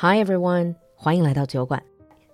Hi everyone，欢迎来到酒馆。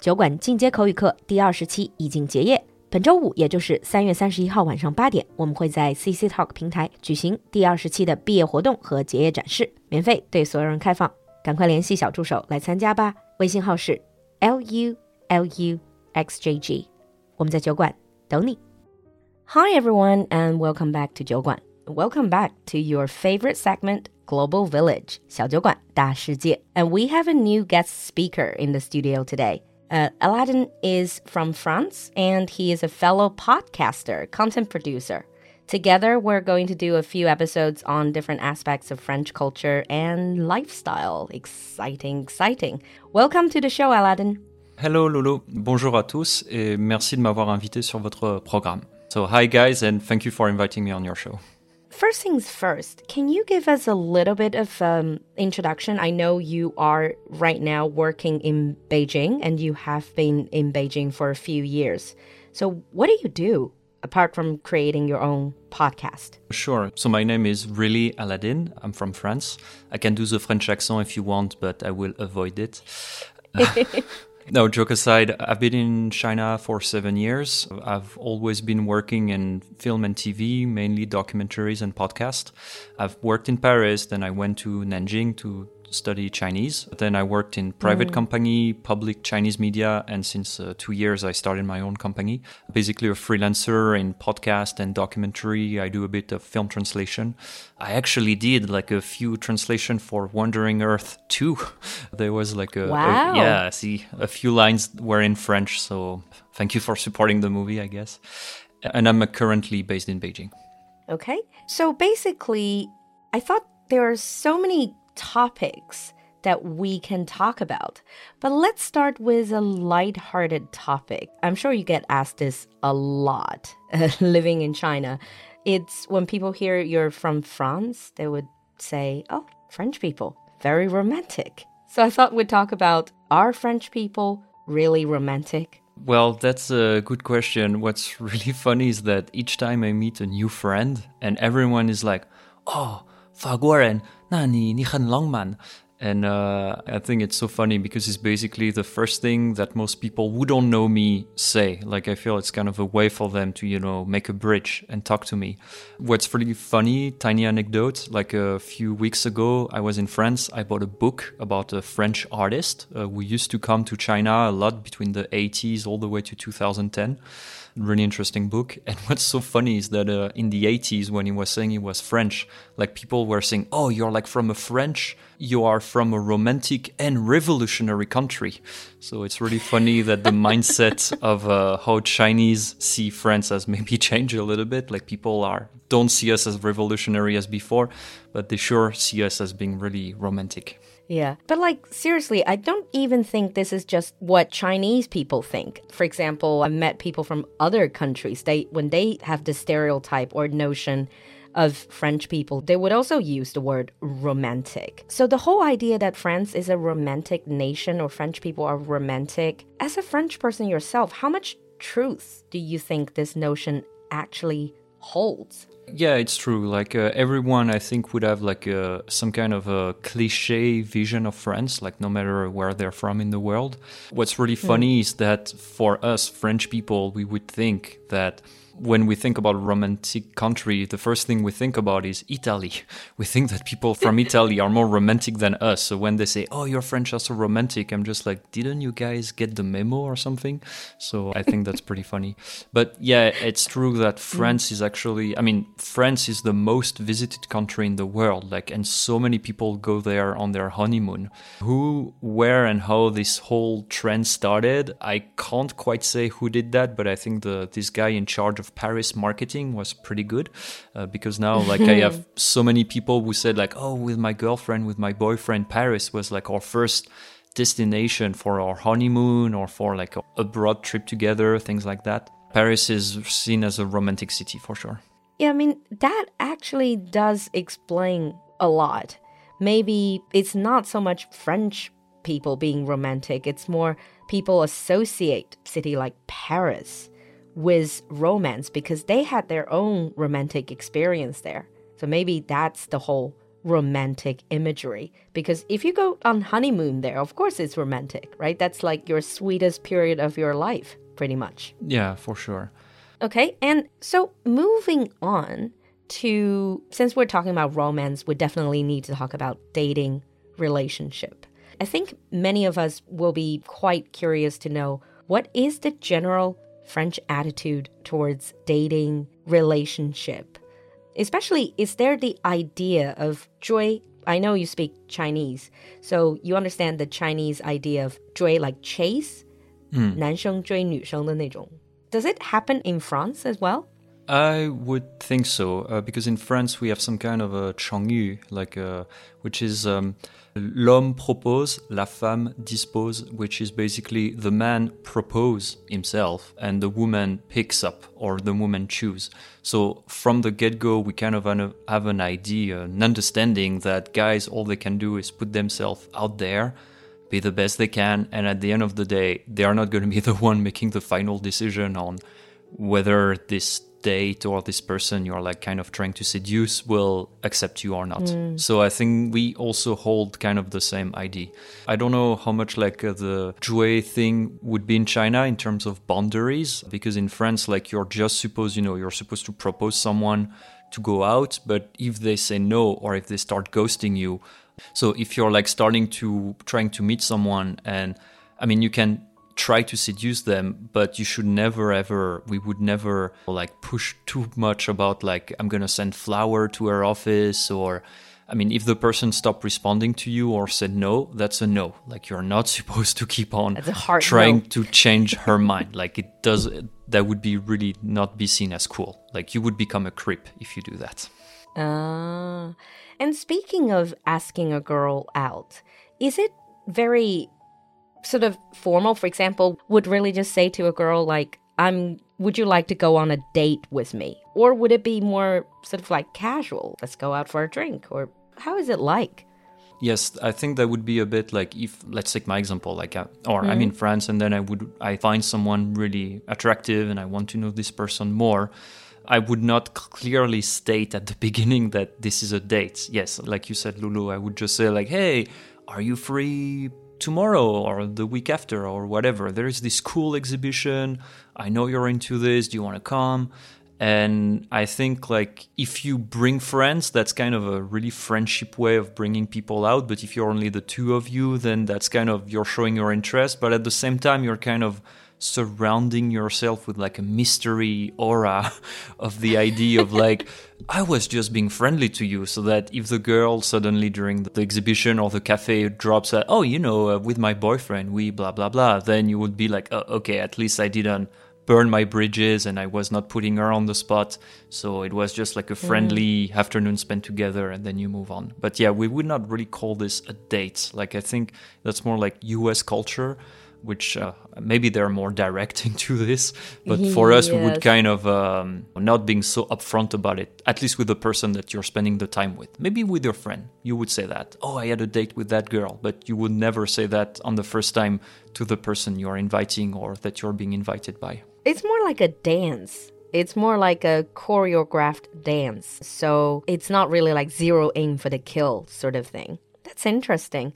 酒馆进阶口语课第二十期已经结业。本周五，也就是三月三十一号晚上八点，我们会在 CC Talk 平台举行第二十期的毕业活动和结业展示，免费对所有人开放。赶快联系小助手来参加吧，微信号是 l u l u x j g。我们在酒馆等你。Hi everyone and welcome back to 酒馆。Welcome back to your favorite segment, Global Village 小酒馆大世界. And we have a new guest speaker in the studio today. Uh, Aladin is from France and he is a fellow podcaster, content producer. Together, we're going to do a few episodes on different aspects of French culture and lifestyle. Exciting, exciting. Welcome to the show, Aladin. Hello, Lulu. Bonjour à tous et merci de m'avoir invité sur votre programme. So, hi guys, and thank you for inviting me on your show. First things first, can you give us a little bit of um, introduction? I know you are right now working in Beijing and you have been in Beijing for a few years. So, what do you do apart from creating your own podcast? Sure. So, my name is really Aladin. I'm from France. I can do the French accent if you want, but I will avoid it. No, joke aside, I've been in China for seven years. I've always been working in film and TV, mainly documentaries and podcasts. I've worked in Paris, then I went to Nanjing to study Chinese. Then I worked in private mm. company, public Chinese media, and since uh, two years I started my own company. Basically a freelancer in podcast and documentary. I do a bit of film translation. I actually did like a few translation for Wandering Earth 2. there was like a, wow. a yeah, see, a few lines were in French. So thank you for supporting the movie, I guess. And I'm currently based in Beijing. Okay. So basically, I thought there are so many topics that we can talk about. But let's start with a light-hearted topic. I'm sure you get asked this a lot living in China. It's when people hear you're from France, they would say, "Oh, French people, very romantic." So I thought we'd talk about are French people really romantic? Well, that's a good question. What's really funny is that each time I meet a new friend and everyone is like, "Oh, 法 nah, die, gaan lang, man. And uh, I think it's so funny because it's basically the first thing that most people who don't know me say. Like, I feel it's kind of a way for them to, you know, make a bridge and talk to me. What's really funny, tiny anecdote like a few weeks ago, I was in France. I bought a book about a French artist uh, who used to come to China a lot between the 80s all the way to 2010 really interesting book. And what's so funny is that uh, in the 80s, when he was saying he was French, like people were saying, "Oh, you're like from a French, you are from a romantic and revolutionary country." So it's really funny that the mindset of uh, how Chinese see France has maybe changed a little bit. Like people are don't see us as revolutionary as before, but they sure see us as being really romantic. Yeah. But like seriously, I don't even think this is just what Chinese people think. For example, I've met people from other countries. They when they have the stereotype or notion of French people, they would also use the word romantic. So the whole idea that France is a romantic nation or French people are romantic, as a French person yourself, how much truth do you think this notion actually holds? Yeah, it's true. Like uh, everyone, I think would have like uh, some kind of a cliche vision of France, like no matter where they're from in the world. What's really hmm. funny mm. is that for us French people, we would think that when we think about romantic country, the first thing we think about is Italy. We think that people from Italy are more romantic than us. So when they say, "Oh, your French are so romantic," I'm just like, "Didn't you guys get the memo or something?" So I think that's pretty funny. But yeah, it's true that mm. France is actually. I mean, France is the most visited country in the world. Like, and so many people go there on their honeymoon. Who, where, and how this whole trend started, I can't quite say who did that, but I think the this guy in charge of Paris marketing was pretty good uh, because now like I have so many people who said like oh with my girlfriend with my boyfriend Paris was like our first destination for our honeymoon or for like a, a broad trip together things like that. Paris is seen as a romantic city for sure. Yeah, I mean that actually does explain a lot. Maybe it's not so much French people being romantic, it's more people associate city like Paris with romance because they had their own romantic experience there. So maybe that's the whole romantic imagery because if you go on honeymoon there, of course it's romantic, right? That's like your sweetest period of your life, pretty much. Yeah, for sure. Okay, and so moving on to since we're talking about romance, we definitely need to talk about dating relationship. I think many of us will be quite curious to know what is the general French attitude towards dating, relationship. Especially, is there the idea of 追? I know you speak Chinese, so you understand the Chinese idea of 追 like chase, mm. Does it happen in France as well? I would think so, uh, because in France we have some kind of a chengyu, like uh, which is um, l'homme propose, la femme dispose, which is basically the man propose himself and the woman picks up or the woman choose. So from the get go, we kind of have an idea, an understanding that guys all they can do is put themselves out there be the best they can and at the end of the day they are not going to be the one making the final decision on whether this date or this person you're like kind of trying to seduce will accept you or not. Mm. So I think we also hold kind of the same idea. I don't know how much like uh, the 追 thing would be in China in terms of boundaries because in France like you're just supposed, you know, you're supposed to propose someone to go out, but if they say no or if they start ghosting you, so if you're like starting to trying to meet someone and I mean you can try to seduce them but you should never ever we would never like push too much about like i'm gonna send flower to her office or i mean if the person stopped responding to you or said no that's a no. Like you're not supposed to keep on trying no. to change her mind. Like it does that would be really not be seen as cool. Like you would become a creep if you do that. Uh, and speaking of asking a girl out is it very sort of formal, for example, would really just say to a girl, like, I'm, would you like to go on a date with me? Or would it be more sort of like casual? Let's go out for a drink? Or how is it like? Yes, I think that would be a bit like if let's take my example, like, uh, or mm. I'm in France and then I would I find someone really attractive and I want to know this person more. I would not clearly state at the beginning that this is a date. Yes, like you said, Lulu, I would just say like, "Hey, are you free tomorrow or the week after or whatever. There is this cool exhibition. I know you're into this. Do you want to come? And I think like if you bring friends, that's kind of a really friendship way of bringing people out. But if you're only the two of you, then that's kind of you're showing your interest. But at the same time, you're kind of surrounding yourself with like a mystery aura of the idea of like I was just being friendly to you so that if the girl suddenly during the exhibition or the cafe drops a, oh you know uh, with my boyfriend we blah blah blah then you would be like oh, okay at least I didn't burn my bridges and I was not putting her on the spot. So it was just like a friendly mm. afternoon spent together and then you move on. But yeah we would not really call this a date. Like I think that's more like US culture which uh, maybe they're more direct into this. But for us, yes. we would kind of um, not being so upfront about it, at least with the person that you're spending the time with. Maybe with your friend, you would say that, oh, I had a date with that girl, but you would never say that on the first time to the person you're inviting or that you're being invited by. It's more like a dance. It's more like a choreographed dance. So it's not really like zero aim for the kill sort of thing. That's interesting.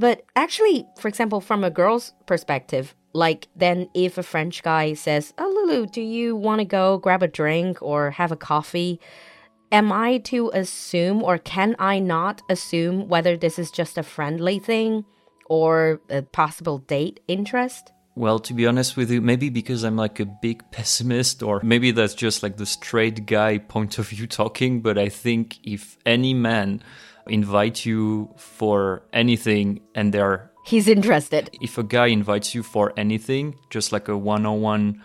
But actually, for example, from a girl's perspective, like then if a French guy says, Oh, Lulu, do you want to go grab a drink or have a coffee? Am I to assume or can I not assume whether this is just a friendly thing or a possible date interest? Well, to be honest with you, maybe because I'm like a big pessimist, or maybe that's just like the straight guy point of view talking, but I think if any man invite you for anything and they're he's interested. If a guy invites you for anything, just like a one-on-one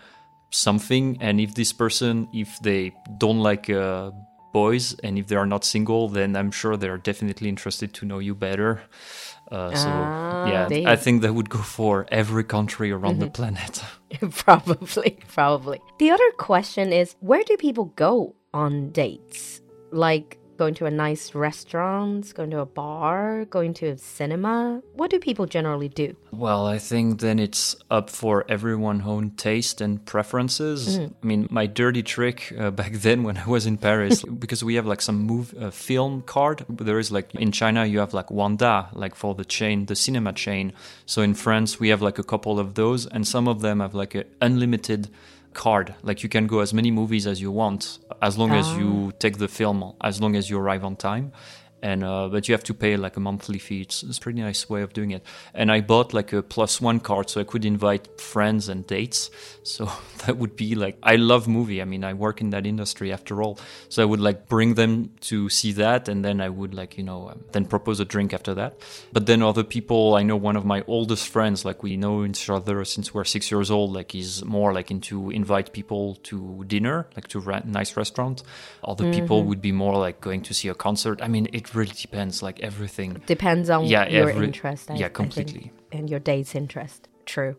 something, and if this person, if they don't like uh, boys and if they are not single, then I'm sure they're definitely interested to know you better. Uh, so ah, yeah, they... I think that would go for every country around the mm-hmm. planet. probably, probably. The other question is, where do people go on dates? Like going to a nice restaurant, going to a bar, going to a cinema? What do people generally do? Well, I think then it's up for everyone's own taste and preferences. Mm. I mean, my dirty trick uh, back then when I was in Paris, because we have like some move uh, film card. There is like in China you have like Wanda, like for the chain, the cinema chain. So in France we have like a couple of those, and some of them have like an unlimited card. Like you can go as many movies as you want, as long as you ah. take the film, as long as you arrive on time. And uh, but you have to pay like a monthly fee. It's, it's a pretty nice way of doing it. And I bought like a plus one card, so I could invite friends and dates. So that would be like I love movie. I mean, I work in that industry after all. So I would like bring them to see that, and then I would like you know um, then propose a drink after that. But then other people, I know one of my oldest friends, like we know each other since we're six years old. Like he's more like into invite people to dinner, like to a nice restaurant. Other people would be more like going to see a concert. I mean, it really depends. Like everything. Depends on Yeah, your every- interest. I- yeah, completely. and your date's interest. True.